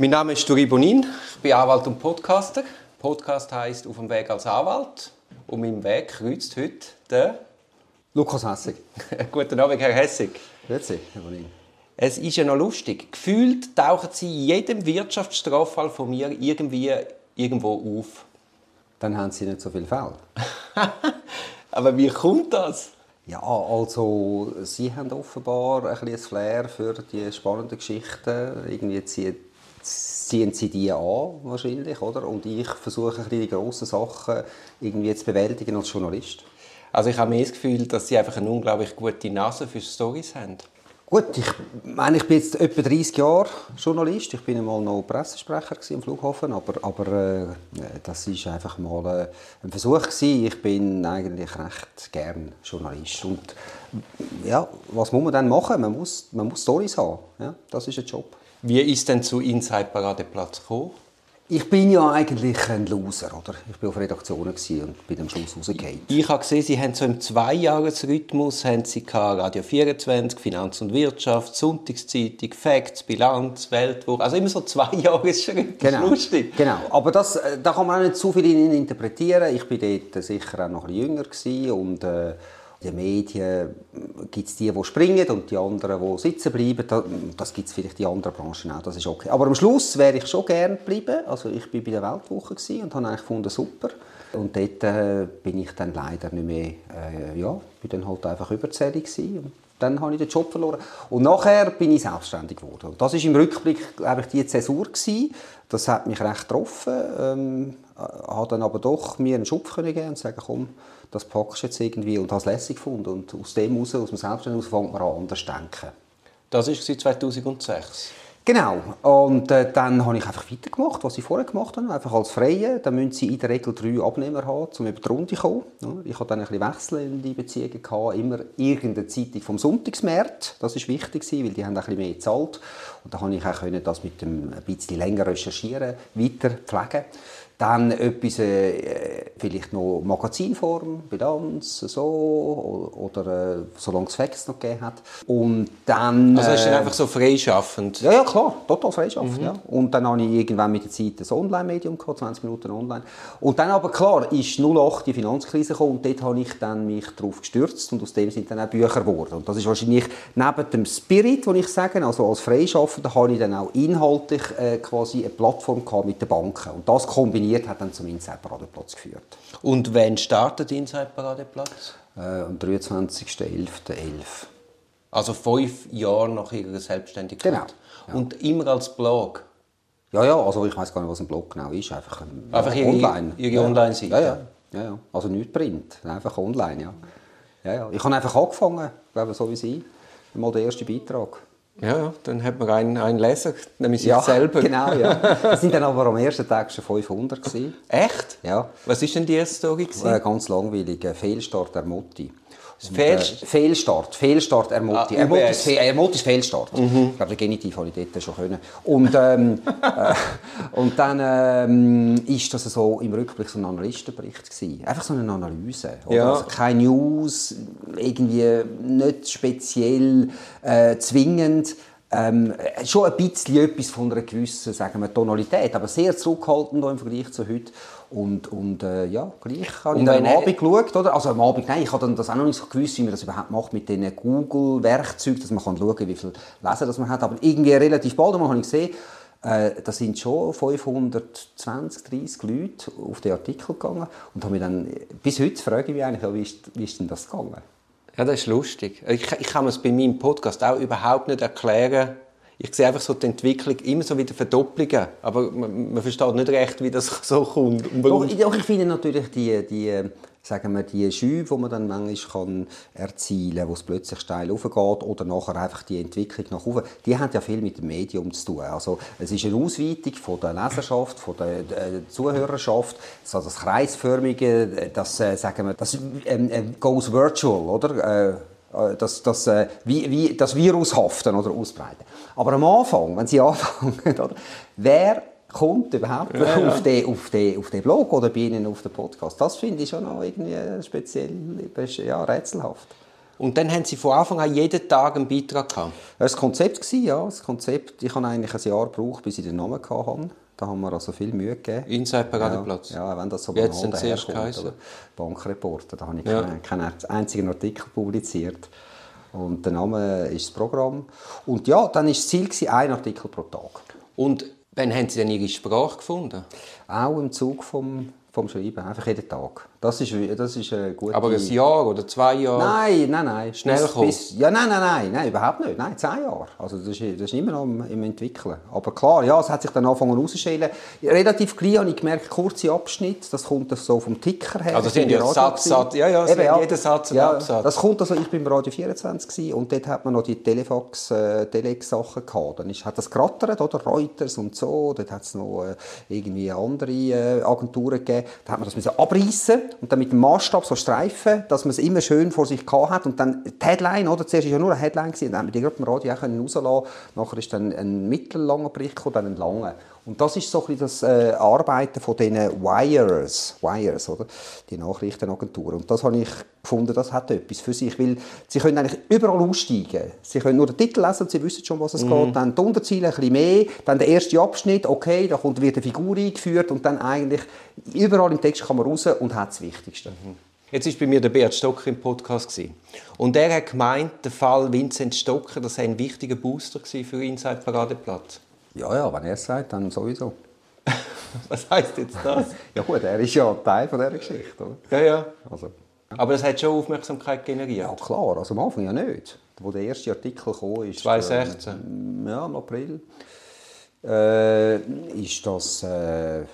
Mein Name ist Duri Bonin, ich bin Anwalt und Podcaster. Podcast heißt Auf dem Weg als Anwalt. Und meinem Weg kreuzt heute der Lukas Hessig. Guten Abend, Herr Hessig. Grüezi, Herr Bonin. Es ist ja noch lustig. Gefühlt tauchen Sie in jedem Wirtschaftsstraffall von mir irgendwie irgendwo auf. Dann haben Sie nicht so viel Fälle. Aber wie kommt das? Ja, also Sie haben offenbar ein bisschen ein Flair für die spannenden Geschichten. Irgendwie ziehen, ziehen Sie die an, wahrscheinlich, oder? Und ich versuche die grossen Sachen irgendwie zu bewältigen als Journalist. Also ich habe mehr das Gefühl, dass Sie einfach eine unglaublich gute Nase für Stories haben. Gut, ich meine, ich bin jetzt etwa 30 Jahre Journalist. Ich bin einmal noch Pressesprecher am Flughafen, aber, aber äh, das ist einfach mal äh, ein Versuch gewesen. Ich bin eigentlich recht gern Journalist und ja, was muss man dann machen? Man muss, man muss Stories haben. Ja, das ist ein Job. Wie ist denn zu Inside Paradeplatz gekommen? Ich bin ja eigentlich ein Loser, oder? Ich war auf Redaktionen und bin am Schluss rausgefallen. Ich habe gesehen, Sie haben so im Zweijahresrhythmus haben Sie Radio 24, Finanz und Wirtschaft, Sonntagszeitung, Facts, Bilanz, Weltwoche, also immer so Zweijahresschritte. Genau. Lustig. Genau, aber das, äh, da kann man auch nicht zu viel interpretieren. Ich war dort sicher auch noch ein bisschen jünger und äh, in den Medien gibt es die, die springen und die anderen, die sitzen bleiben. Das gibt es vielleicht in anderen Branchen auch, das ist okay. Aber am Schluss wäre ich schon gerne geblieben. Also ich war bei der Weltwoche und habe eigentlich gefunden, super. Und dort äh, bin ich dann leider nicht mehr, äh, ja, bin dann halt einfach überzählig gewesen. dann habe ich den Job verloren. Und nachher bin ich selbstständig geworden. Und das ist im Rückblick, ich, die Zäsur gewesen. Das hat mich recht getroffen. Ähm, habe dann aber doch mir einen Schub geben und sagen, komm, das packst du jetzt irgendwie und habe es lässig gefunden. Und aus dem heraus, aus dem Selbstständigen fängt man an, anders zu denken. Das war 2006? Genau. Und äh, dann habe ich einfach weitergemacht, was ich vorher gemacht habe, einfach als Freie. Dann müssen Sie in der Regel drei Abnehmer haben, um über die Runde zu kommen. Ich hatte dann ein bisschen wechselnde Beziehungen, gehabt, immer irgendeine Zeitung vom Sonntagsmarkt. Das war wichtig, weil die haben ein bisschen mehr gezahlt. Und dann konnte ich auch das mit dem ein bisschen länger recherchieren, weiter pflegen. Dann etwas, äh, vielleicht noch Magazinform, Bilanz, so, oder äh, solange es Facts noch gegeben hat. Und dann... Also ist dann äh, einfach so freischaffend? Ja, ja, klar, total freischaffend, mhm. ja. Und dann habe ich irgendwann mit der Zeit ein Online-Medium gehabt, 20 Minuten online. Und dann aber, klar, ist 08 die Finanzkrise gekommen und dort habe ich dann mich darauf gestürzt und aus dem sind dann auch Bücher geworden. Und das ist wahrscheinlich neben dem Spirit, den ich sage, also als Freischaffender, habe ich dann auch inhaltlich äh, quasi eine Plattform gehabt mit den Banken. Und das kombiniert kombiniert hat dann zum Inside Paradeplatz geführt. Und wann startet Inside Paradeplatz? Äh, am 23.11.11. Also fünf Jahre nach Ihrer Selbstständigkeit? Genau. Ja. Und immer als Blog? Ja, ja, also ich weiß gar nicht, was ein Blog genau ist. Einfach, ein, einfach ja, online? Ihre ja. Online-Seite? Ja, ja, ja, ja. Also nicht Print, einfach online, ja. ja, ja. Ich habe einfach angefangen, glaube so wie Sie. Mal der erste Beitrag. Ja, dann hat man einen, einen Leser, nämlich ja, sich selber. genau, ja. Es sind dann aber am ersten Tag schon 500 gewesen. Echt? Ja. Was ist denn die erste Story Äh, ganz langweilig, Fehlstart der Mutti. Fehl Fehlstart, Fehlstart Ermoti. Ah, Ermoti, ist, Ermoti ist Fehlstart. Mhm. Ich glaube, den Genitiv habe ich dort schon können. Und, ähm, äh, und dann ähm, ist das so im Rückblick so ein Analystenbericht gewesen. Einfach so eine Analyse. Ja. Also keine News, irgendwie nicht speziell äh, zwingend. Ähm, schon ein bisschen etwas von einer gewissen sagen wir, Tonalität, aber sehr zurückhaltend im Vergleich zu heute. Und, und äh, ja, gleich habe ich dann am Abend geschaut, oder? Also am Abend, nein, ich habe das auch noch nicht so gewusst, wie man das überhaupt macht mit diesen Google-Werkzeugen, dass man kann schauen kann, wie viel Leser das man hat. Aber irgendwie relativ bald einmal habe ich gesehen, äh, da sind schon 520, 30 Leute auf den Artikel gegangen und habe mich dann, bis heute frage ich mich eigentlich, wie ist, wie ist denn das gegangen? Ja, das ist lustig. Ich, ich kann mir es bei meinem Podcast auch überhaupt nicht erklären, ich sehe einfach so die Entwicklung immer so wieder Verdopplungen, aber man, man versteht nicht recht, wie das so kommt. Doch, doch, ich finde natürlich die, die, sagen wir, die Schübe, die man dann manchmal kann erzielen kann, wo es plötzlich steil aufgeht oder nachher einfach die Entwicklung nach oben, die hat ja viel mit dem Medium zu tun. Also es ist eine Ausweitung von der Leserschaft, von der äh, Zuhörerschaft, so das kreisförmige, das äh, sagen wir, das ähm, äh, goes virtual, oder? Äh, äh, das, das, äh, wie, wie, das Virus haften oder ausbreiten. Aber am Anfang, wenn Sie anfangen, oder, wer kommt überhaupt ja, ja. Auf, den, auf, den, auf den Blog oder bei Ihnen auf den Podcast? Das finde ich schon noch irgendwie speziell ja, rätselhaft. Und dann haben Sie von Anfang an jeden Tag einen Beitrag gehabt? Das war Konzept, ja. Das Konzept, ich habe eigentlich ein Jahr gebraucht, bis ich den Namen hatte. Da haben wir also viel Mühe gegeben. Inside Paradeplatz? Ja, ja, wenn das so denn zuerst geheißen? Bankreporter, da habe ich Ja. keinen, keinen einzigen Artikel publiziert. Und der Name ist das Programm. Und ja, dann war das Ziel, ein Artikel pro Tag. Und wann haben Sie denn Ihre Sprache gefunden? Auch im Zug vom, vom Schreiben, einfach jeden Tag. Das ist, das ist eine gute... Aber ein Jahr oder zwei Jahre? Nein, nein, nein. Schnell bis, kommen? bis, Ja, nein, nein, nein, nein, überhaupt nicht. Nein, zehn Jahre. Also das ist, das ist immer noch im, im Entwickeln. Aber klar, ja, es hat sich dann angefangen rauszustellen. Relativ klein habe ich gemerkt, kurze Abschnitte, das kommt so vom Ticker her. Also bin haben ja Satz. Satz- ja, ja, Eben, haben jeden Satz einen ja, Absatz. Das kommt also, ich bin im Radio 24 gewesen, und dort hat man noch die Telefax, äh, Telex-Sachen gehabt. Dann ist, hat das gerattert, oder? Reuters und so. Dort hat es noch äh, irgendwie andere äh, Agenturen gegeben. Da hat man das müssen abreißen und dann mit dem Maßstab so streifen, dass man es immer schön vor sich hat. Und dann die Headline, oder? Zuerst war ja nur eine Headline, dann haben wir die gerade im Radio auch rauslassen Nachher ist dann ein mittellanger Bericht gekommen, dann ein langer. Und das ist so ein das äh, Arbeiten von diesen Wires, Wires, oder? Die Nachrichtenagenturen. Und das habe ich gefunden, das hat etwas für sich, weil sie können eigentlich überall aussteigen. Sie können nur den Titel lesen und sie wissen schon, was es geht. Dann die Unterziele ein bisschen mehr, dann der erste Abschnitt, okay, da kommt wird eine Figur eingeführt und dann eigentlich überall im Text kann man raus und hat das Wichtigste. Jetzt war bei mir der Bert Stocker im Podcast. Und er hat gemeint, der Fall Vincent Stocker, das sei ein wichtiger Booster für Inside Paradeplatz. Ja, ja, wenn er es sagt, dann sowieso. Was heißt jetzt das? Ja gut, er ist ja Teil von dieser Geschichte, oder? ja, ja. Also, Aber das hat schon Aufmerksamkeit generiert. ja klar, also am Anfang ja nicht. Wo der erste Artikel kam, ist... 2016. ähm, ja, im April. Äh, ist das... Äh,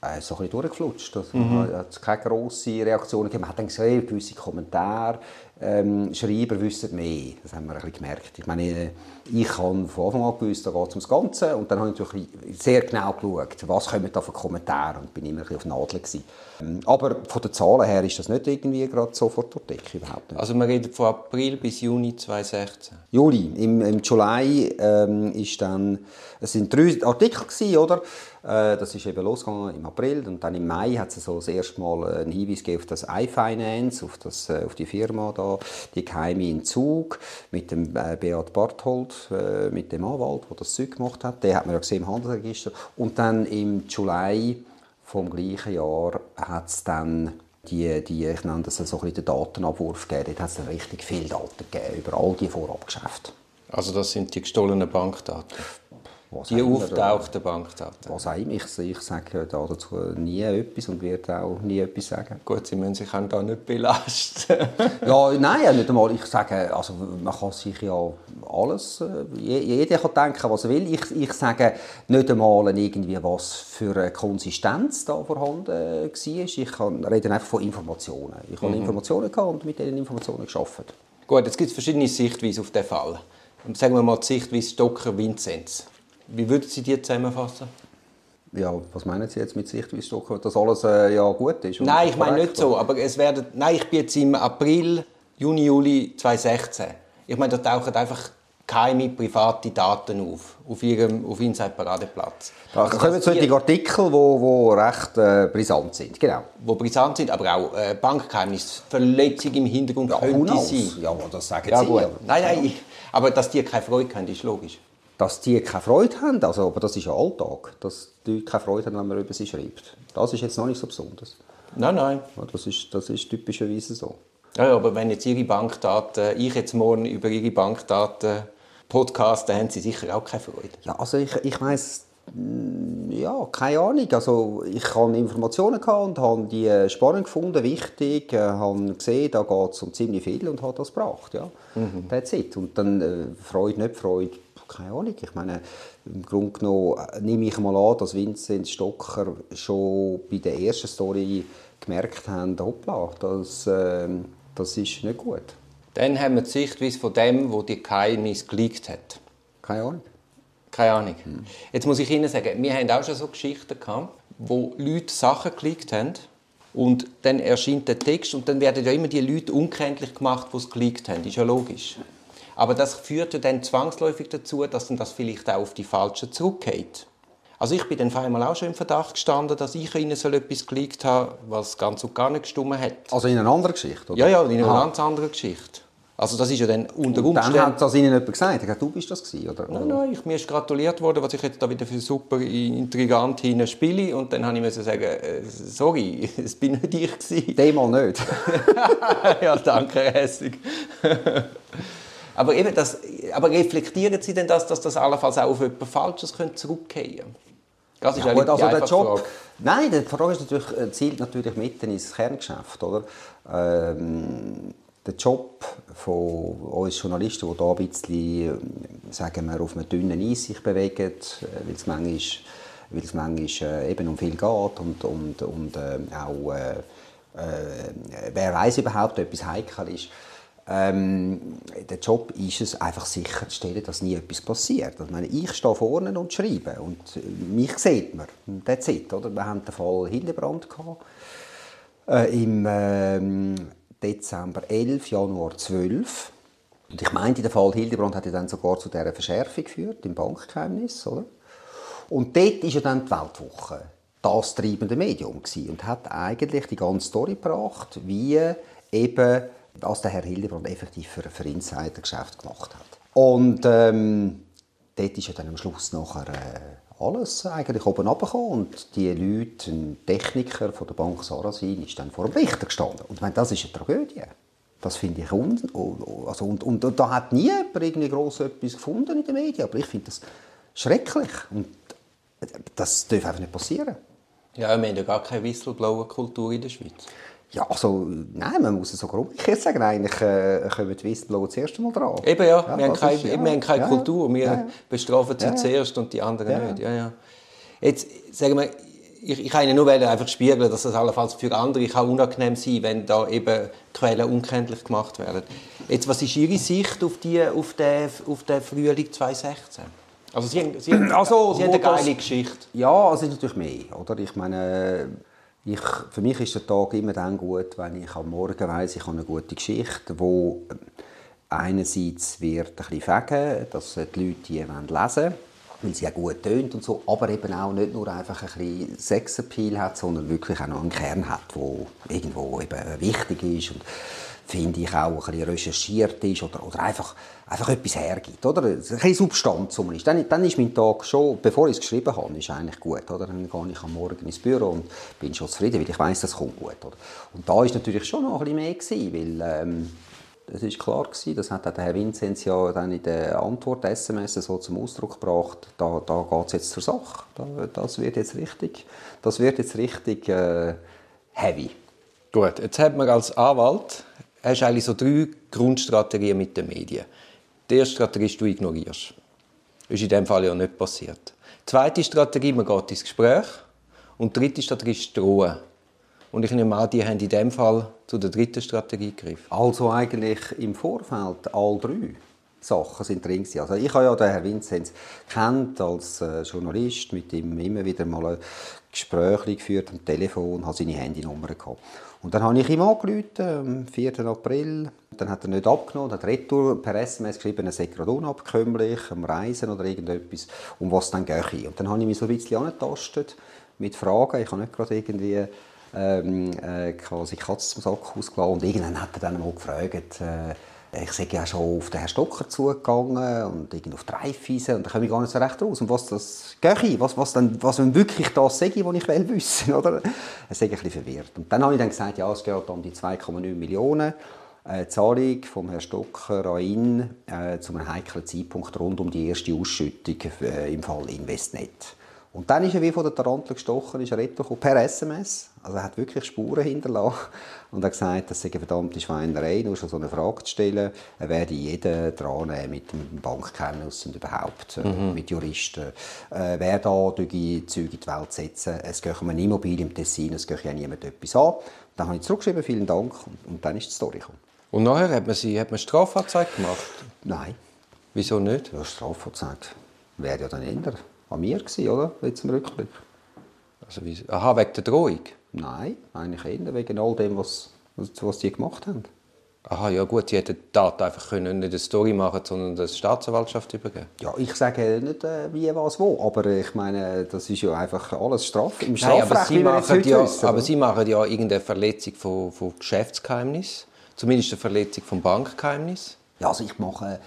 äh, so ein bisschen durchgeflutscht. Also, Mhm. hat es keine grosse Reaktionen gegeben. Man hat dann gesehen, gewisse Kommentare. Ähm, Schreiber wissen mehr. Das haben wir ein bisschen gemerkt. Ich meine, ich habe von Anfang an gewusst, da geht es ums Ganze. Und dann habe ich natürlich sehr genau geschaut, was kommen da für Kommentare. Und bin immer ein bisschen auf Nadel gewesen. Ähm, Aber von den Zahlen her ist das nicht irgendwie gerade sofort durch die. Überhaupt nicht. Also wir reden von April bis Juni 2016. Juli. Im, im Juli ähm, ist dann, es sind drei Artikel gewesen, oder? Äh, das ist eben losgegangen im April und dann im Mai hat es so das erste Mal einen Hinweis gegeben auf das iFinance, auf, das, äh, auf die Firma da, die geheime in Zug mit dem äh, Beat Barthold, äh, mit dem Anwalt, der das Zeug gemacht hat. Den hat man ja gesehen im Handelsregister. Und dann im Juli vom gleichen Jahr hat es dann die, die, ich nenne das so ein bisschen den Datenabwurf gegeben. Dort hat es richtig viele Daten gegeben über all die Vorabgeschäfte. Also das sind die gestohlenen Bankdaten. Was Die auftauchten Bankdaten. Was immer. Ich, ich sage da dazu nie etwas und werde auch nie etwas sagen. Gut, Sie müssen sich auch da nicht belasten. Ja, nein, nicht einmal. Ich sage, also man kann sich ja alles, äh, je- jeder kann denken, was er will. Ich, ich sage nicht einmal irgendwie, was für eine Konsistenz da vorhanden war. Ich kann, rede einfach von Informationen. Ich habe Informationen gehabt und mit diesen Informationen gearbeitet. Gut, jetzt gibt es verschiedene Sichtweisen auf den Fall. Sagen wir mal die Sichtweise Stocker-Vinzenz. Wie würden Sie die zusammenfassen? Ja, was meinen Sie jetzt mit Sichtweise Stocker? Dass alles äh, ja gut ist? Nein, ich meine nicht so, aber es werden, nein, ich bin jetzt im April, Juni, Juli 2016. Ich meine, da tauchen einfach geheime private Daten auf, auf Ihrem auf Inside Paradeplatz. Da Also, kommen solche Artikel, die wo, wo recht äh, brisant sind. Genau. die brisant sind, aber auch äh, Bankgeheimnis, Verletzung im Hintergrund who könnte sein. Ja, aber das sagen Ja, Sie. gut. aber- Nein, nein, ich, aber dass die keine Freude haben, ist logisch. Dass die keine Freude haben, also, aber das ist ja Alltag, dass die keine Freude haben, wenn man über sie schreibt. Das ist jetzt noch nicht so besonders. Nein, nein. Das ist, das ist typischerweise so. Ja, aber wenn jetzt Ihre Bankdaten, ich jetzt morgen über Ihre Bankdaten podcast, dann haben Sie sicher auch keine Freude. Ja, also ich, ich weiss, mm, ja, keine Ahnung. Also ich habe Informationen gehabt und habe die äh, spannend gefunden, wichtig, äh, habe gesehen, da geht es um ziemlich viel und habe das gebracht, ja. That's it. Und dann äh, Freude, nicht Freude, keine Ahnung. Ich meine, im Grunde genommen äh, nehme ich mal an, dass Vincent Stocker schon bei der ersten Story gemerkt haben, hoppla, das, äh, das ist nicht gut. Dann haben wir die Sichtweise von dem, wo die Geheimnis geleakt hat. Keine Ahnung. Keine Ahnung. Jetzt muss ich Ihnen sagen, wir haben auch schon so Geschichten gehabt, wo Leute Sachen geleakt haben und dann erscheint der Text und dann werden ja immer die Leute unkenntlich gemacht, die es geleakt haben. Ist ja logisch. Aber das führt ja dann zwangsläufig dazu, dass dann das vielleicht auch auf die Falschen zurückgeht. Also ich bin dann einmal auch schon im Verdacht gestanden, dass ich Ihnen so etwas geleakt habe, was ganz und gar nicht gestimmt hat. Also in einer anderen Geschichte, oder? Ja, ja, in einer Ah. ganz anderen Geschichte. Also das ist ja dann unter Und dann Umständen... hat das Ihnen jemand gesagt. Gesagt, du bist das gewesen, oder? Nein, nein, ich, mir ist gratuliert worden, was ich jetzt da wieder für super intrigant hinein spiele. Und dann habe ich müssen sagen, äh, sorry, es bin nicht ich gewesen. Demal nicht. ja, danke, Hässig. aber eben das, aber reflektieren Sie denn das, dass das allenfalls auch auf etwas Falsches könnte zurückgehen könnte? Das ist Ja, eigentlich gut, also der Job, Frage. nein, die Frage ist natürlich, äh, zielt natürlich mitten ins Kerngeschäft, oder? Ähm, der Job von uns Journalisten, die da ein bisschen, äh, sagen wir, auf einem dünnen Eis sich bewegen, äh, weil es manchmal, weil es manchmal eben um viel geht und, und, und äh, auch, äh, wer weiß überhaupt, ob etwas heikel ist. Ähm, der Job ist es, einfach sicherzustellen, dass nie etwas passiert. Also, Ich, meine, ich stehe vorne und schreibe und äh, mich sieht man. That's it, oder? Wir hatten den Fall Hildebrand. Gehabt, äh, Im ähm, Dezember 11, Januar 12. Und ich meinte, der Fall Hildebrand hat dann sogar zu dieser Verschärfung geführt, im Bankgeheimnis. Oder? Und dort war ja dann die Weltwoche das treibende Medium gewesen und hat eigentlich die ganze Story gebracht, wie eben was der Herr Hildebrand effektiv für, für Insider-Geschäft gemacht hat. Und ähm, dort ist ja dann am Schluss nachher äh, alles eigentlich oben runtergekommen und die Leute, ein Techniker von der Bank Sarasin, ist dann vor dem Richter gestanden. Und ich meine, das ist eine Tragödie. Das finde ich un also, und, und, und da hat nie irgendwie gross etwas gefunden in den Medien, aber ich finde das schrecklich und das darf einfach nicht passieren. Ja, wir haben ja gar keine Whistleblower-Kultur in der Schweiz. Ja, also, nein, man muss es sogar umgekehrt sagen. Eigentlich äh, kommen die Whistleblower das erste Mal dran. Eben ja, wir haben das keine, ist- ja. wir haben keine Ja, Kultur. Wir ja, ja. bestrafen sie Ja, ja. zuerst und die anderen Ja, nicht. Ja, ja. Jetzt sagen wir, ich, ich kann Ihnen nur einfach spiegeln, dass das allenfalls für andere kann unangenehm sein wenn da eben Quellen unkenntlich gemacht werden. Jetzt, was ist Ihre Sicht auf, die, auf, den, auf den Frühling 2016? Also Sie haben, Sie haben, Also, Sie haben eine geile das- Geschichte. Ja, es ist natürlich mehr. Oder? Ich meine, ich, für mich ist der Tag immer dann gut, wenn ich am Morgen weiss, ich habe eine gute Geschichte, wo einerseits wird ein bisschen fegen, dass die Leute die lesen wollen, weil sie ja gut tönt und so, aber eben auch nicht nur einfach ein bisschen Sexappeal hat, sondern wirklich auch noch einen Kern hat, wo irgendwo eben wichtig ist und finde ich auch ein bisschen recherchiert ist oder, oder einfach, einfach etwas hergibt. Oder? Ein bisschen Substanz ist. Dann, dann ist mein Tag schon, bevor ich es geschrieben habe, ist eigentlich gut. Oder? Dann gehe ich am Morgen ins Büro und bin schon zufrieden, weil ich weiß, das kommt gut. Oder? Und da war natürlich schon noch ein bisschen mehr, gewesen, weil ähm, das ist klar gewesen, das hat auch der Herr Vinzenz ja dann in der Antwort-SMS so zum Ausdruck gebracht, da, da geht es jetzt zur Sache. Da, das wird jetzt richtig, das wird jetzt richtig äh, heavy. Gut, jetzt hat man als Anwalt hast eigentlich so drei Grundstrategien mit den Medien. Die erste Strategie ist, du ignorierst. Das ist in diesem Fall ja nicht passiert. Die zweite Strategie, man geht ins Gespräch. Und die dritte Strategie ist drohen. Und ich nehme an, die haben in diesem Fall zu der dritten Strategie gegriffen. Also eigentlich im Vorfeld all drei Sachen sind drin gewesen. Also ich habe ja den Herrn Vinzenz kennt als äh, Journalist, mit ihm immer wieder mal ein Gespräch geführt am Telefon, habe seine Handynummer gehabt. Und dann habe ich ihm angerufen, am 4. April. Dann hat er nicht abgenommen, hat retour per SMS geschrieben, er sei gerade unabkömmlich, am Reisen oder irgendetwas, um was dann gehe. Und dann habe ich mich so ein bisschen angetastet mit Fragen. Ich habe nicht gerade irgendwie ähm, äh, quasi Katze zum Sack ausgelassen. Und irgendwann hat er dann mal gefragt, äh, ich sei ja schon auf den Herrn Stocker zugegangen und irgendwie auf die Reifeisen und da komme ich gar nicht so recht raus. Und was das gehe, was, was, dann, was denn wirklich das sage, was ich will wissen, oder? Er sei ein bisschen verwirrt. Und dann habe ich dann gesagt, ja, es geht um die 2,9 Millionen. Äh, Zahlung vom Herrn Stocker an ihn äh, zu einem heiklen Zeitpunkt rund um die erste Ausschüttung äh, im Fall Investnet. Und dann ist er wie von der Tarantel gestochen, ist er retour per SMS. Also er hat wirklich Spuren hinterlassen und hat gesagt, das sei eine verdammte Schweinerei, nur schon so eine Frage zu stellen. Er werde jeden dran nehmen mit dem Bankgeheimnis und überhaupt äh, mit Juristen. Äh, wer da durch die Züge in die Welt setzen, es geht um eine Immobilie im Tessin, es geht ja niemand etwas an. Dann habe ich zurückgeschrieben, vielen Dank und, und dann ist die Story gekommen. Und nachher hat man, sie, hat man Strafanzeige gemacht. Nein, Wieso nicht? ja, Strafverzeih wäre ja dann eher an mir gewesen, oder? Jetzt im Rückblick. Also, wie, aha, wegen der Drohung? Nein, eigentlich eher wegen all dem, was, was, die gemacht haben. Aha, ja gut, sie hätten die Daten einfach können, nicht eine Story machen sondern der Staatsanwaltschaft übergeben. Ja, ich sage nicht äh, wie, was, wo, aber ich meine, das ist ja einfach alles Straf im Nein, aber Strafrecht, sie, machen ja, wissen, aber sie machen ja irgendeine Verletzung von, von Geschäftsgeheimnis. Zumindest eine Verletzung vom Bankgeheimnis. Ja, also ich mache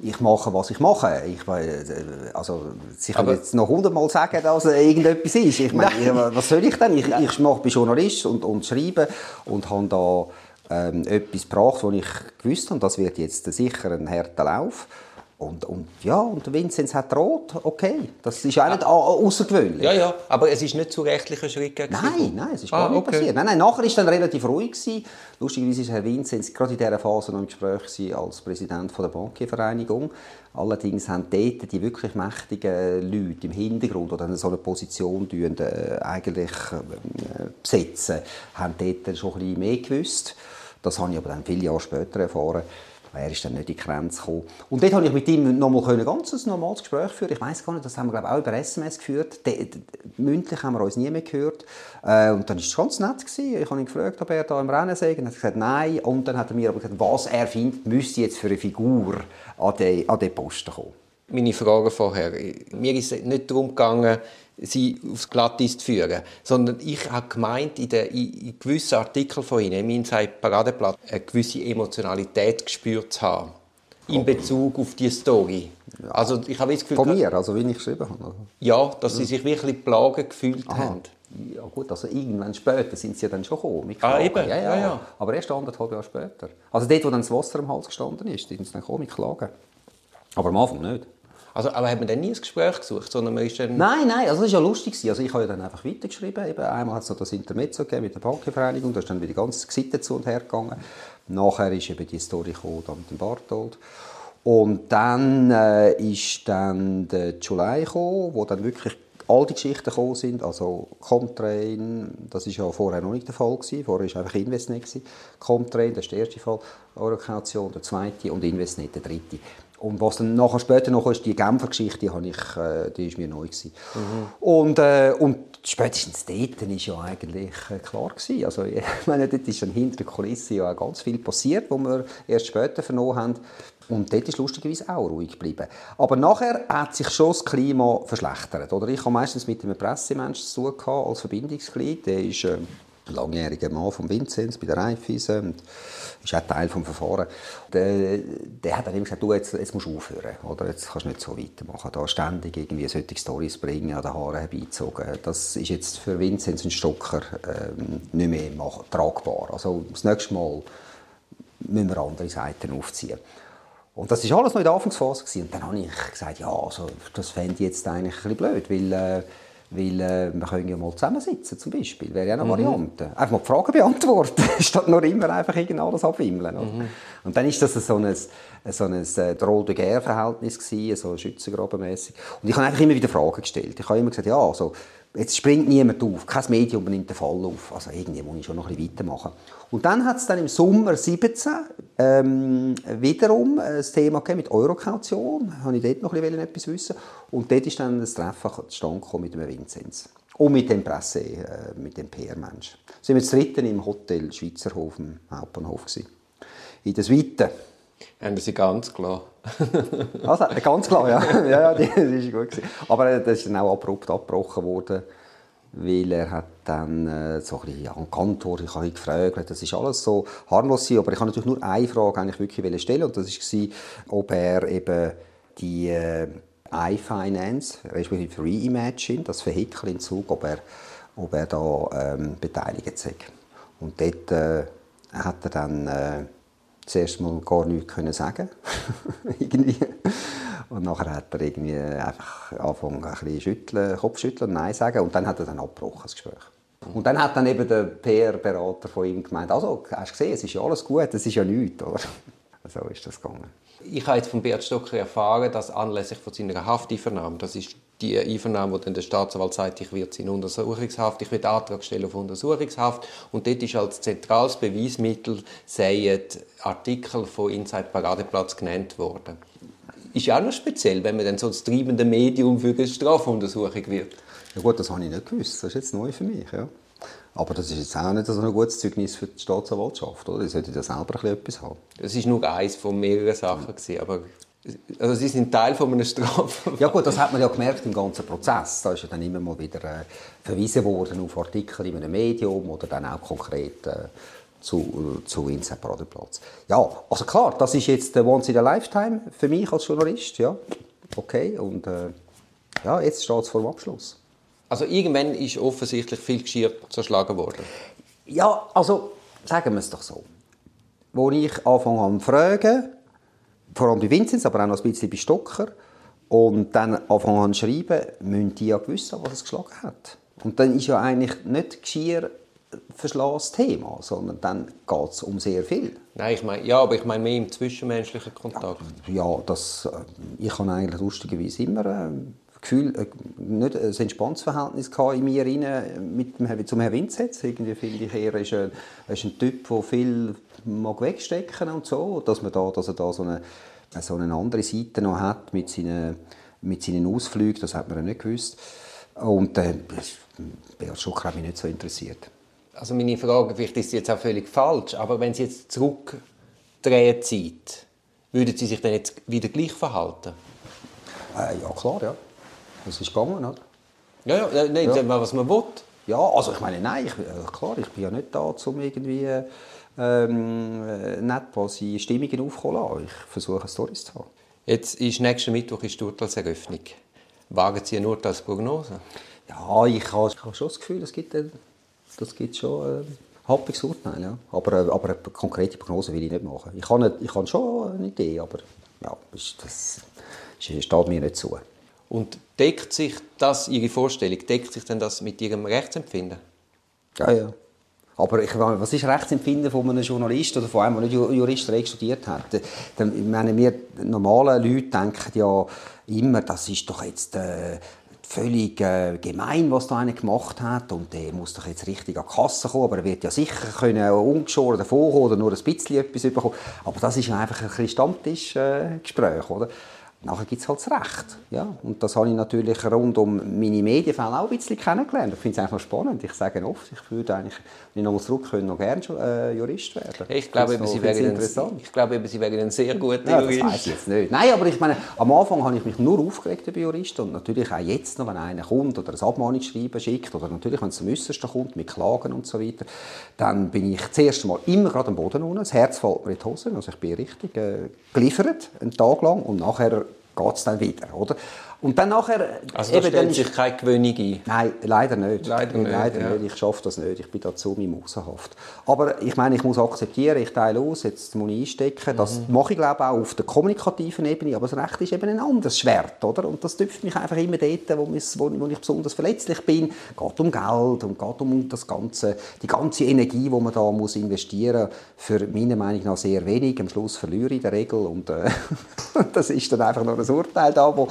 ich mache, was ich mache. Ich, äh, also, Sie können jetzt noch hundertmal sagen, dass irgendetwas ist. Ich meine, was soll ich denn? Ich, ich mache, bin Journalist und, und schreibe und habe da ähm, etwas gebracht, wo ich gewusst habe, das wird jetzt sicher ein harter Lauf. Und, und, ja, und Vinzenz hat rot, okay. Das ist auch nicht außergewöhnlich. Ja, ja, aber es ist nicht zu rechtlichen Schritten Nein, nein, es ist gar ah, nicht passiert. Nein, nein, nachher war es dann relativ ruhig. Gewesen. Lustigerweise war Herr Vinzenz gerade in dieser Phase noch im Gespräch als Präsident der Bankiervereinigung. Allerdings haben dort die wirklich mächtigen Leute im Hintergrund, die so eine Position äh, eigentlich äh, besetzen, haben dort schon ein bisschen mehr gewusst. Das habe ich aber dann viele Jahre später erfahren. Er ist dann nicht in die Grenze gekommen. Und dort konnte ich mit ihm noch mal ein ganz normales Gespräch führen. Ich weiß gar nicht, das haben wir glaube ich, auch über SMS geführt. De, de, mündlich haben wir uns nie mehr gehört. Äh, und dann war es ganz nett. Gewesen. Ich habe ihn gefragt, ob er da im Rennen sei. Und er hat gesagt, nein. Und dann hat er mir aber gesagt, was er findet, müsste jetzt für eine Figur an den, an Posten kommen. Meine Frage vorher. Mir ist es nicht darum gegangen, sie aufs Glatteis zu führen. Sondern ich habe gemeint, in, der, in, gewissen Artikeln von Ihnen, in meinem Paradeblatt, eine gewisse Emotionalität gespürt zu haben. In Bezug auf die Story. Ja. Also ich habe das Gefühl, Von mir, also wie ich geschrieben habe? Ja, dass Sie sich wirklich plagen gefühlt Aha. haben. Ja gut, also irgendwann später sind sie ja dann schon gekommen. Ah, eben? Ja, ja, ja. Aber erst anderthalb Jahre später. Also dort, wo dann das Wasser am Hals gestanden ist, sind sie dann gekommen mit Klagen. Aber am Anfang nicht. Also, aber hat man dann nie ein Gespräch gesucht, sondern man ist dann... Nein, nein, also das war ja lustig. Also ich habe ja dann einfach weitergeschrieben. Eben, einmal hat es das Intermezzo gegeben mit der Bankenvereinigung, da ist dann wieder die ganze Geschichte zu und her gegangen. Nachher ist eben die Story gekommen, mit dem Barthold. Und dann äh, ist dann der July gekommen, wo dann wirklich all die Geschichten gekommen sind, also Comtrain, das ist ja vorher noch nicht der Fall gewesen, vorher war einfach Investnet gewesen. Comtrain, das ist der erste Fall, Eurokaution, der zweite und Investnet der dritte. Und was dann nachher später noch ist, die Genfer Geschichte, die, ich, äh, die ist mir neu gewesen. Mhm. Und, äh, und spätestens dort war ja eigentlich äh, klar gewesen. Also, ich meine, dort ist dann hinter der Kulisse ja ganz viel passiert, wo wir erst später vernommen haben. Und dort ist lustigerweise auch ruhig geblieben. Aber nachher hat sich schon das Klima verschlechtert. Oder? Ich habe meistens mit einem Pressemenschen zu tun als Verbindungsglied. Der ist äh, langjähriger Mann von Vinzenz bei der Raiffeisen und ist auch Teil des Verfahrens. Der, der hat dann immer gesagt, du, jetzt, jetzt musst du aufhören, oder? jetzt kannst du nicht so weitermachen, da ständig irgendwie solche Storys bringen, an den Haaren herbeizogen. Das ist jetzt für Vinzenz und Stocker ähm, nicht mehr mach, tragbar. Also das nächste Mal müssen wir andere Seiten aufziehen. Und das war alles noch in der Anfangsphase. Und dann habe ich gesagt, ja, also, das fände ich jetzt eigentlich ein bisschen blöd, weil äh, weil äh, wir können ja mal zusammensitzen, zum Beispiel. Wäre ja eine mhm. Variante. Einfach mal die Fragen beantworten, statt nur immer einfach irgend alles abwimmeln. Mhm. Und dann ist das so ein, so ein äh, Droll de Guerre Verhältnis gewesen, so schützengrabenmässig. Und ich habe einfach immer wieder Fragen gestellt. Ich habe immer gesagt, ja, also, jetzt springt niemand auf, kein Medium nimmt den Fall auf. Also irgendwie muss ich schon noch ein bisschen weitermachen. Und dann hat es dann im Sommer 17 ähm, wiederum ein Thema mit Eurokaution. Da ich dort noch ein etwas wissen. Und dort ist dann das Treffen zustande mit dem Vinzenz. Und mit dem Presse, äh, mit dem PR-Mensch. Sind wir dritten im Hotel Schweizerhof, im Hauptbahnhof gewesen. In der Suite. Haben Sie ganz klar. also, ganz klar, ja. ja, ja, das war gut. Gewesen. Aber das ist dann auch abrupt abgebrochen worden weil er hat dann äh, so ein bisschen ja, geantwortet, ich habe ihn gefragt, das ist alles so harmlos aber ich habe natürlich nur eine Frage eigentlich wirklich stellen und das war, ob er eben die äh, iFinance, respektive Reimagine, das Vehikel in Zug, ob er, ob er da ähm, beteiligt ist. Und dort äh, hat er dann äh, zuerst mal gar nichts können sagen irgendwie. Und nachher hat er irgendwie einfach angefangen, ein bisschen schütteln, Kopfschütteln, Nein sagen. Und dann hat er dann abgebrochen, das Gespräch. Und dann hat dann eben der PR-Berater von ihm gemeint, also, hast du gesehen, es ist ja alles gut, es ist ja nichts, oder? So ist das gegangen. Ich habe jetzt von Bert Stocker erfahren, dass anlässlich von seiner Hafteinvernahme, das ist die Einvernahme, wo dann der Staatsanwalt sagt, ich werde in Untersuchungshaft, ich werde Antrag stellen auf Untersuchungshaft und dort ist als zentrales Beweismittel seien Artikel von Inside Paradeplatz genannt worden ist ja auch noch speziell, wenn man dann so das treibende Medium für eine Strafuntersuchung wird. Ja gut, das habe ich nicht gewusst. Das ist jetzt neu für mich. Ja. Aber das ist jetzt auch nicht so ein gutes Zeugnis für die Staatsanwaltschaft. Oder? Die sollten ja selber etwas haben. Das war nur eines von mehreren Sachen. Gewesen, aber also sie sind Teil von einer Strafe. Ja gut, das hat man ja gemerkt im ganzen Prozess. Da ist ja dann immer mal wieder äh, verwiesen worden auf Artikel in einem Medium oder dann auch konkret äh, zu, zu Vincent Paradeplatz. Ja, also klar, das ist jetzt der Once in a Lifetime für mich als Journalist, ja, okay, und äh, ja, jetzt steht es vor dem Abschluss. Also irgendwann ist offensichtlich viel Geschirr zerschlagen worden. Ja, also sagen wir es doch so. Wo ich anfange an zu fragen, vor allem bei Vinzenz, aber auch noch ein bisschen bei Stocker, und dann anfangen an zu schreiben, müssen die ja wissen, was es geschlagen hat. Und dann ist ja eigentlich nicht Geschirr verschlasses Thema, sondern dann geht es um sehr viel. Nein, ich meine, ja, aber ich meine mehr im zwischenmenschlichen Kontakt. Ja, das, äh, ich habe eigentlich lustigerweise immer äh, Gefühl, äh, nicht ein entspanntes Verhältnis in mir rein mit dem, zum Herrn Vinzetz. Irgendwie finde ich, er ist ein, ist ein Typ, der viel mag wegstecken und so, dass, man da, dass er da so eine, so eine andere Seite noch hat mit seinen, mit seinen Ausflügen, das hat man ja nicht gewusst. Und äh, Beat Schucker hat mich nicht so interessiert. Also meine Frage, vielleicht ist sie jetzt auch völlig falsch, aber wenn Sie jetzt zurückdrehen Zeit, würden Sie sich dann jetzt wieder gleich verhalten? Äh, ja, klar, ja. Das ist gegangen, oder? Ja, ja, nein, ja. was man will. Ja, also ich meine, nein, ich, äh, klar, ich bin ja nicht da, um irgendwie ähm, äh, nett quasi Stimmungen aufzuholen. Ich versuche, Storys zu haben. Jetzt ist nächsten Mittwoch ist die Urteilseröffnung. Wagen Sie eine Urteilsprognose? Ja, ich habe, ich habe schon das Gefühl, es gibt, das gibt schon äh, happiges Urteil. Ja. Aber, äh, aber eine konkrete Prognose will ich nicht machen. Ich habe, ich habe schon eine Idee, aber ja, das, das steht mir nicht zu. Und deckt sich das, Ihre Vorstellung, deckt sich denn das mit Ihrem Rechtsempfinden? Ja, ja. Aber ich meine, was ist Rechtsempfinden von einem Journalist oder von einem, der nicht Juristerei studiert hat? Dann, ich meine, wir normalen Leute denken ja immer, das ist doch jetzt äh, völlig äh, gemein, was da einer gemacht hat und der muss doch jetzt richtig an die Kasse kommen, aber er wird ja sicher können ungeschoren davon oder nur ein bisschen etwas bekommen. Aber das ist einfach ein Stammtischgespräch, äh, oder? Nachher gibt es halt das Recht. Ja? Und das habe ich natürlich rund um meine Medienfälle auch ein bisschen kennengelernt. Ich finde es einfach spannend. Ich sage oft, ich würde eigentlich, wenn ich nochmal zurück könnte, noch gerne äh, Jurist werden. Ich glaube, eben, Sie wären ein, ich glaube, eben, Sie wären ein sehr guter ja, Jurist. Das weiß ich jetzt nicht. Nein, aber ich meine, am Anfang habe ich mich nur aufgeregt über Juristen und natürlich auch jetzt noch, wenn einer kommt oder ein Abmahnungsschreiben schickt oder natürlich, wenn es zum Äußersten kommt, mit Klagen und so weiter, dann bin ich zuerst mal immer gerade am Boden unten. Das Herz fällt mir in die Hose. Also ich bin richtig äh, geliefert, einen Tag lang und nachher geht es dann wieder, oder? Und dann nachher... Also da eben, stellt sich keine Gewöhnung ein? Nein, leider nicht. Leider nicht, leider ja. nicht. Ich schaffe das nicht. Ich bin da zu meinem Außenhaft. Aber ich meine, ich muss akzeptieren, ich teile aus, jetzt muss ich einstecken. Das mhm. mache ich, glaube auch auf der kommunikativen Ebene, aber das Recht ist eben ein anderes Schwert, oder? Und das tüpft mich einfach immer dort, wo, wo ich besonders verletzlich bin. Es geht um Geld und geht um das ganze, die ganze Energie, die man da muss investieren muss. Für meiner Meinung nach sehr wenig. Am Schluss verliere ich in der Regel und äh, das ist dann einfach noch ein Urteil da, wo,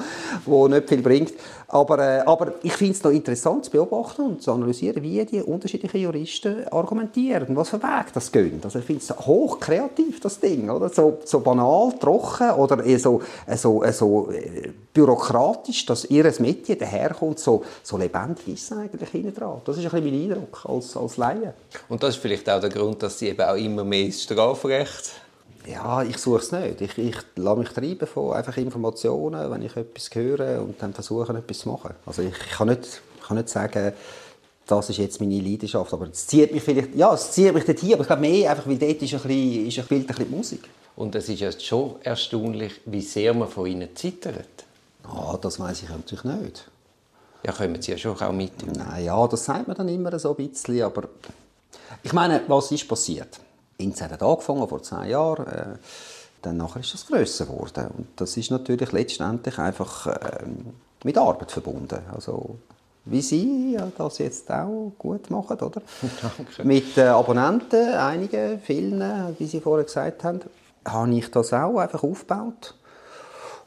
wo nicht viel bringt. Aber, äh, aber ich finde es noch interessant zu beobachten und zu analysieren, wie die unterschiedlichen Juristen argumentieren, was für Weg das gehen. Also ich finde es hoch kreativ, das Ding. Oder? So, so banal, trocken oder so, so, so äh, bürokratisch, dass ihr Metier daherkommt, so, so lebendig ist es eigentlich hinten dran. Das ist ein bisschen mein Eindruck als, als Laie. Und das ist vielleicht auch der Grund, dass sie eben auch immer mehr ins Strafrecht ja, ich suche es nicht. Ich, ich lasse mich treiben von einfach Informationen, wenn ich etwas höre und dann versuche, etwas zu machen. Also ich, ich kann, nicht, ich kann nicht sagen, das ist jetzt meine Leidenschaft, aber es zieht mich vielleicht, ja, es zieht mich dorthin, aber ich glaube mehr einfach, weil dort ist ein bisschen, ist ein bisschen, ein bisschen Musik. Und es ist ja schon erstaunlich, wie sehr man von ihnen zittert. Ah, das weiß ich natürlich nicht. Ja, kommen Sie ja schon auch mit. Nein, ja, das sagt man dann immer so ein bisschen, aber ich meine, was ist passiert? Inzell hat angefangen vor zehn Jahren. Äh, dann nachher ist das grösser geworden. Und das ist natürlich letztendlich einfach äh, mit Arbeit verbunden. Also, wie Sie ja, das jetzt auch gut machen, oder? Danke. Mit äh, Abonnenten, einigen, vielen, wie Sie vorher gesagt haben, habe ich das auch einfach aufgebaut.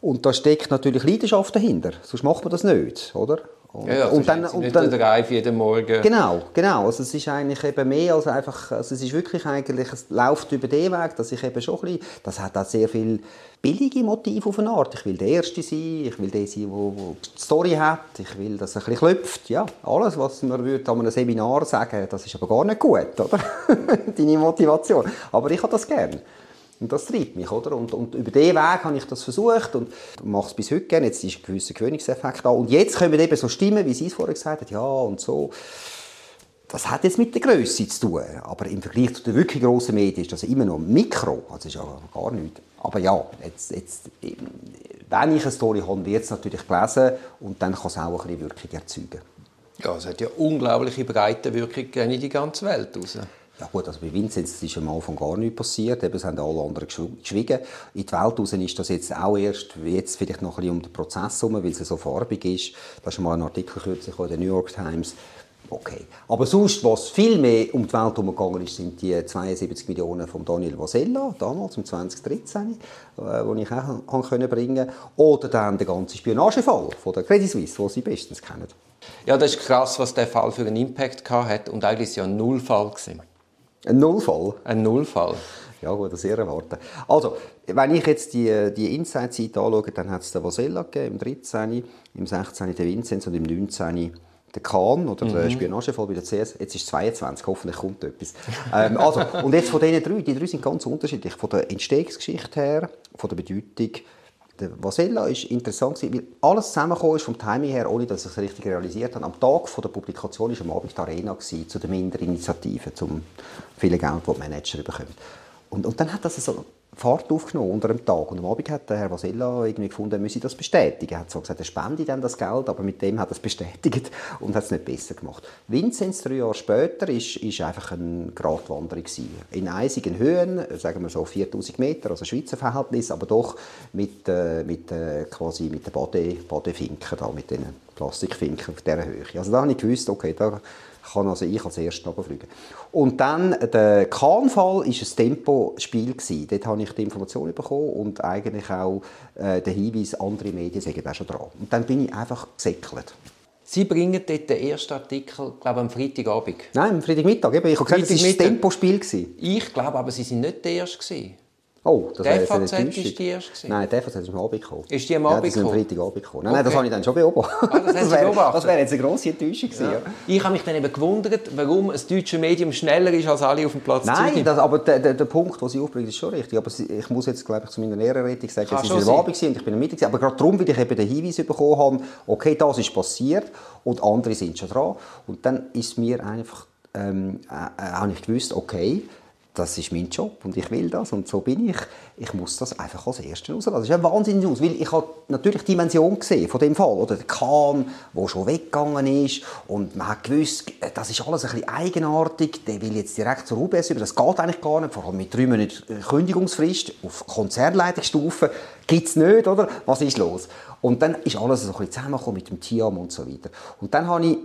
Und da steckt natürlich Leidenschaft dahinter, sonst macht man das nicht, oder? Und, ja, ja, und dann, und nicht dann, Drive jeden Morgen. Genau, genau. Also es ist eigentlich eben mehr als einfach, also es ist wirklich eigentlich, es läuft über den Weg, dass ich eben schon ein bisschen, das hat auch sehr viel billige Motive auf eine Art. Ich will der Erste sein, ich will der sein, der, der die Story hat, ich will, dass er ein bisschen klopft. Ja, alles, was man würde an einem Seminar sagen, das ist aber gar nicht gut, oder? Deine Motivation. Aber ich habe das gerne. Und das treibt mich, oder? Und, und über diesen Weg habe ich das versucht und mache es bis heute gerne. Jetzt ist ein gewisser Gewöhnungseffekt da. Und jetzt kommen eben so Stimmen, wie Sie es vorher gesagt haben, ja und so. das hat jetzt mit der Größe zu tun. Aber im Vergleich zu den wirklich grossen Medien ist das immer noch Mikro. Also ist ja gar nichts. Aber ja, jetzt, jetzt, wenn ich eine Story habe, wird es natürlich gelesen und dann kann es auch ein bisschen Wirkung erzeugen. Ja, es hat ja unglaubliche Breitenwirkung in die ganze Welt raus. Ja gut, also bei Vinzenz ist am Anfang gar nichts passiert. Eben, es haben alle anderen geschwiegen. In die Welt raus ist das jetzt auch erst, jetzt vielleicht noch ein bisschen um den Prozess herum, weil es so farbig ist. Da ist mal ein Artikel kürzlich in der New York Times. Okay. Aber sonst, was viel mehr um die Welt herumgegangen ist, sind die 72 Millionen von Daniel Vasella, damals, im 2013, äh, die ich auch bringen konnte. Oder dann der ganze Spionagefall von der Credit Suisse, den Sie bestens kennen. Ja, das ist krass, was der Fall für einen Impact hat und eigentlich war es ja ein Nullfall. Ein Nullfall? Ein Nullfall. Ja gut, das sehr erwarten. Also, wenn ich jetzt die, die Inside-Zeit anschaue, dann hat es den Vasella gegeben, im 13., im 16. den Vinzenz und im 19 der Kahn oder mhm. der Spionagefall bei der CS. Jetzt ist es 22, hoffentlich kommt etwas. ähm, also, und jetzt von diesen drei, die drei sind ganz unterschiedlich. Von der Entstehungsgeschichte her, von der Bedeutung. Der Vasella ist interessant, weil alles zusammengekommen ist vom Timing her, ohne dass ich es richtig realisiert habe. Am Tag von der Publikation war am Abend die Arena gewesen, zu der Minderinitiative, zum viele Geld, das die Manager bekommen. Und, und dann hat das so Fahrt aufgenommen unter dem Tag. Und am Abend hat der Herr Vasella irgendwie gefunden, er müsse das bestätigen. Er hat so gesagt, er spende dann das Geld, aber mit dem hat er es bestätigt und hat es nicht besser gemacht. Vinzenz, drei Jahre später, ist, ist einfach eine Gratwanderung. In eisigen Höhen, sagen wir so 4000 Meter, also Schweizer Verhältnis, aber doch mit, äh, mit, äh, quasi mit den Bade, Badefinken, mit den Plastikfinken auf dieser Höhe. Also da habe ich gewusst, okay, da kann also ich als Erster fliegen. Und dann der Kahnfall war ein Tempospiel. Dort habe ich die Information bekommen und eigentlich auch äh, den Hinweis, andere Medien sagen auch schon dran. Und dann bin ich einfach gesäckelt. Sie bringen dort den ersten Artikel, glaube am Freitagabend. Nein, am Freitagmittag. Ich habe gesagt, es war ein Tempospiel. Ich glaube aber, Sie sind nicht der Erste. Oh, das der FAZ ist die erste? Nein, der FAZ ist am Abend gekommen. Ist die am Abend ja, gekommen? Ja, ist am Freitagabend gekommen. Nein, okay. nein, das habe ich dann schon beobachtet. Ah, das, das wäre wär jetzt eine grosse Enttäuschung gewesen. Ja. Ich habe mich dann eben gewundert, warum ein deutsches Medium schneller ist als alle auf dem Platz Nein, das, aber der, der, der, Punkt, den Sie aufbringen, ist schon richtig. Aber ich muss jetzt, glaube ich, zu meiner Lehrerrettung sagen, es war am Abend und ich bin am Mittag. Aber gerade darum, weil ich eben den Hinweis bekommen habe, okay, das ist passiert und andere sind schon dran. Und dann ist mir einfach, ähm, äh, äh, habe ich gewusst, okay, das ist mein Job und ich will das und so bin ich. Ich muss das einfach als Erster rauslassen. Das ist ein wahnsinnig aus, weil ich habe natürlich die Dimension gesehen von dem Fall. Oder der Kahn, der schon weggegangen ist und man hat gewusst, das ist alles ein bisschen eigenartig, der will jetzt direkt zur UBS über, das geht eigentlich gar nicht, vor allem mit drei Monaten Kündigungsfrist auf Konzernleitungsstufe gibt es nicht, oder? Was ist los? Und dann ist alles so ein bisschen zusammengekommen mit dem TIAM und so weiter. Und dann habe ich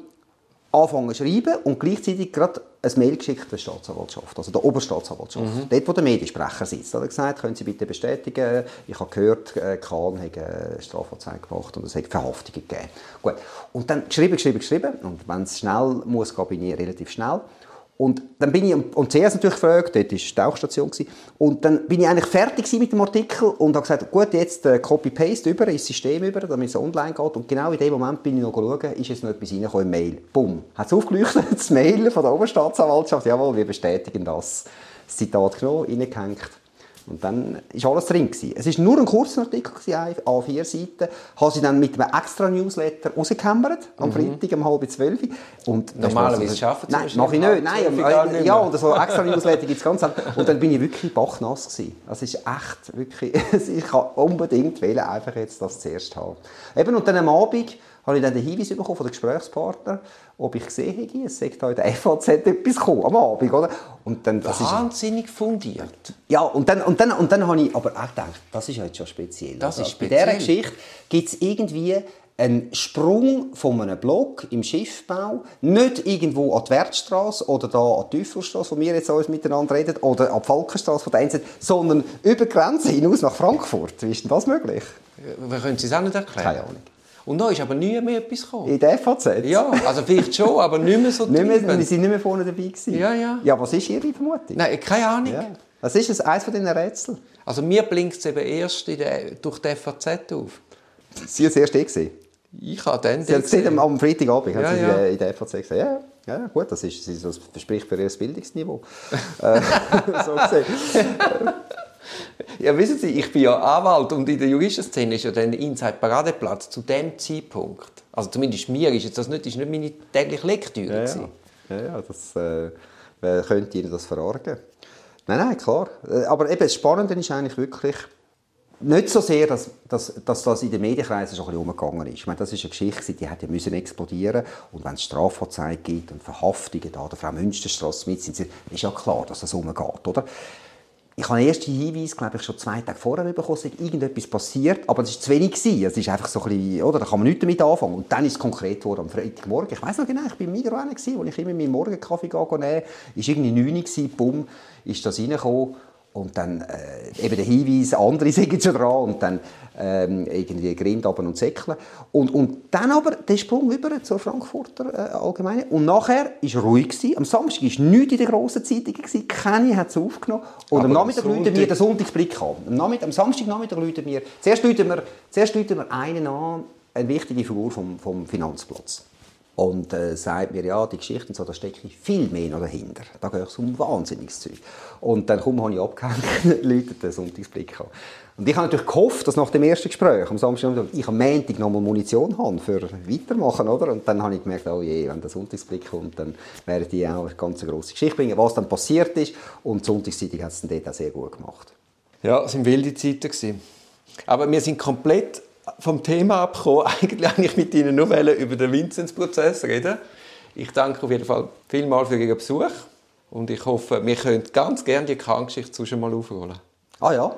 anfangen zu schreiben und gleichzeitig gerade ein Mail geschickt der Staatsanwaltschaft, also der Oberstaatsanwaltschaft. Mhm. Dort, wo der Mediensprecher sitzt. Da hat er gesagt, können Sie bitte bestätigen, ich habe gehört, äh, Kahn hat eine Strafanzeige gemacht und es hat Verhaftungen gegeben. Gut. Und dann geschrieben, geschrieben, geschrieben. Und wenn es schnell muss, bin ich relativ schnell. Und dann bin ich, und zuerst natürlich gefragt, dort war die Tauchstation, und dann bin ich eigentlich fertig mit dem Artikel und habe gesagt, gut, jetzt äh, Copy-Paste über, ins System über, damit es online geht. Und genau in dem Moment bin ich noch schauen, ist jetzt noch etwas reingekommen im Mail. Bumm. Hat es aufgeleuchtet, das Mail von der Oberstaatsanwaltschaft, jawohl, wir bestätigen das. Das Zitat genommen, reingehängt. Und dann war alles drin. Gewesen. Es war nur ein kurzer Artikel, A4 Seiten. Habe sie dann mit einem extra Newsletter rausgehämmert, am mhm. Freitag um halb zwölf. Und Normalerweise schaffen Sie das Nein, mache ich nicht. Nein, äh, ja, oder so extra Newsletter gibt es ganz Und dann bin ich wirklich bachnass gewesen. Das ist echt, wirklich, ich kann unbedingt wählen, einfach jetzt das zuerst haben. Eben, und dann am Abend habe ich dann den Hinweis bekommen von den Gesprächspartnern, ob ich gesehen hätte, es sei da in der FAZ etwas gekommen, am Abend, oder? Und dann, das Wahnsinnig ist, fundiert. Ja, und dann, und, dann, und dann habe ich aber auch gedacht, das ist jetzt schon speziell. Das also, ist speziell. Bei dieser Geschichte gibt es irgendwie einen Sprung von einem Block im Schiffbau, nicht irgendwo an die Wertstraße oder da an die Teufelstraße, wo wir jetzt alles miteinander reden, oder an die Falkenstraße von der NZ, sondern über die Grenze hinaus nach Frankfurt. Wie ist denn das möglich? Wie können Sie es auch nicht erklären? Keine Ahnung. Und da ist aber nie mehr etwas gekommen. In der FAZ? Ja, also vielleicht schon, aber nicht mehr so nicht mehr, Wir sind nicht mehr vorne dabei gewesen. Ja, ja. Ja, was ist Ihre Vermutung? Nein, keine Ahnung. Ja. Was ist es, eines von diesen Rätseln? Also mir blinkt es eben erst der, durch die FAZ auf. Sie haben es erst eh gesehen? Ich habe dann Sie haben gesehen am Freitagabend, ja, haben Sie ja. in der FAZ gesehen. Ja, ja, gut, das, ist, das verspricht für Ihr Bildungsniveau. Äh, so gesehen. Ja, wissen Sie, ich bin ja Anwalt und in der Juristenszene ist ja der Inside-Paradeplatz zu dem Zeitpunkt, also zumindest mir ist jetzt das nicht, ist nicht meine tägliche Lektüre. Ja, ja. Ja, ja das äh, wer könnte Ihnen das verargen. Nein, nein, klar. Äh, aber eben, das Spannende ist eigentlich wirklich, nicht so sehr, dass, dass, dass das in den Medienkreisen schon ein bisschen umgegangen ist. Ich meine, das ist eine Geschichte, die hätte ja müssen explodieren und wenn es Strafanzeigen gibt und Verhaftungen da, der Frau Münsterstrasse mit sind, ist ja klar, dass das umgeht, oder? Ich habe den ersten Hinweis, glaube ich, schon zwei Tage vorher bekommen, dass irgendetwas passiert, aber das war zu wenig. Es ist einfach so ein bisschen, oder, da kann man nichts damit anfangen. Und dann ist es konkret geworden am Freitagmorgen. Ich weiß noch genau, ich war im Migros, wo ich immer meinen Morgenkaffee gehe, ist irgendwie 9 Uhr, bumm, ist das reingekommen und dann äh, eben der Hinweis, andere sind schon dran und dann ähm, irgendwie Grind und Säckle. Und, und dann aber der Sprung über zur Frankfurter äh, Allgemeine. Und nachher war es ruhig. Gewesen. Am Samstag war nichts in den grossen Zeitungen. Gewesen. Keine hat es aufgenommen. Und aber am Nachmittag läuten wir den Sonntagsblick an. Am, Nachmittag, am Samstagnachmittag läuten wir, zuerst läuten wir, zuerst läuten wir einen an, eine wichtige Figur vom, vom Finanzplatz und äh, sagt mir, ja, die Geschichte so, da stecke ich viel mehr noch dahinter. Da geht es um wahnsinniges Zeug. Und dann komm, habe ich abgehängt, läutet den Sonntagsblick an. Und ich habe natürlich gehofft, dass nach dem ersten Gespräch am Samstag ich am Montag noch mal Munition habe für weitermachen, oder? Und dann habe ich gemerkt, oh je, wenn der Sonntagsblick kommt, dann werden die auch eine ganz grosse Geschichte bringen, was dann passiert ist. Und die Sonntagszeitung hat es dann dort auch sehr gut gemacht. Ja, es waren wilde Zeiten. Aber wir sind komplett vom Thema abgekommen. Eigentlich wollte ich mit Ihnen nur über den Vinzenz-Prozess reden. Ich danke auf jeden Fall vielmals für Ihren Besuch und ich hoffe, wir können ganz gerne die Krankengeschichte zwischen mal aufrollen. Ah ja,